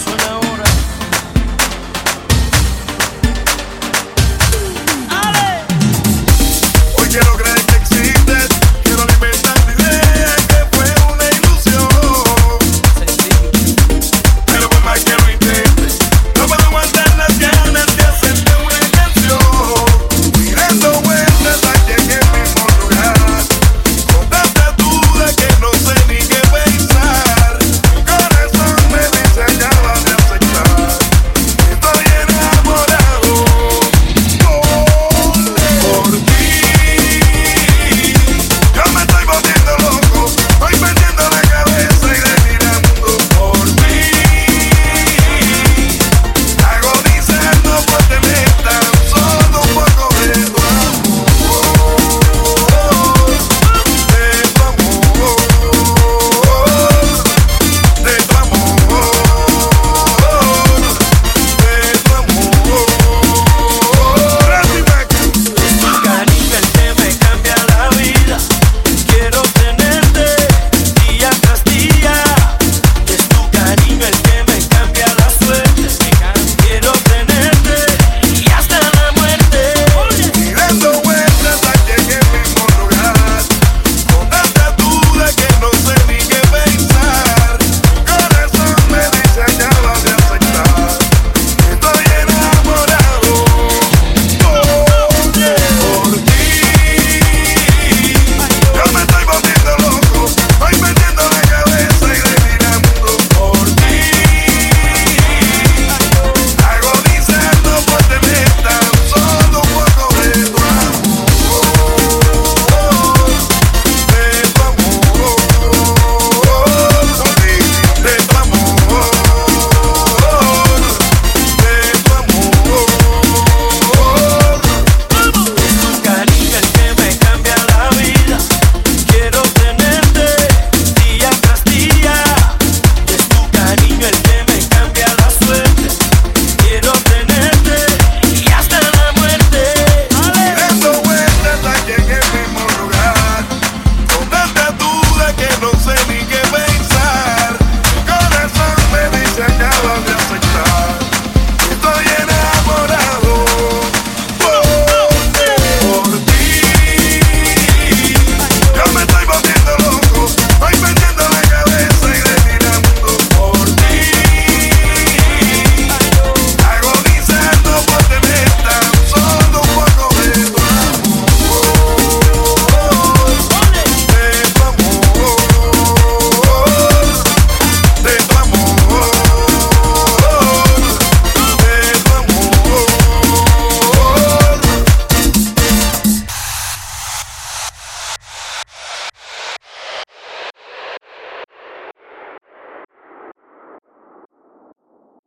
this one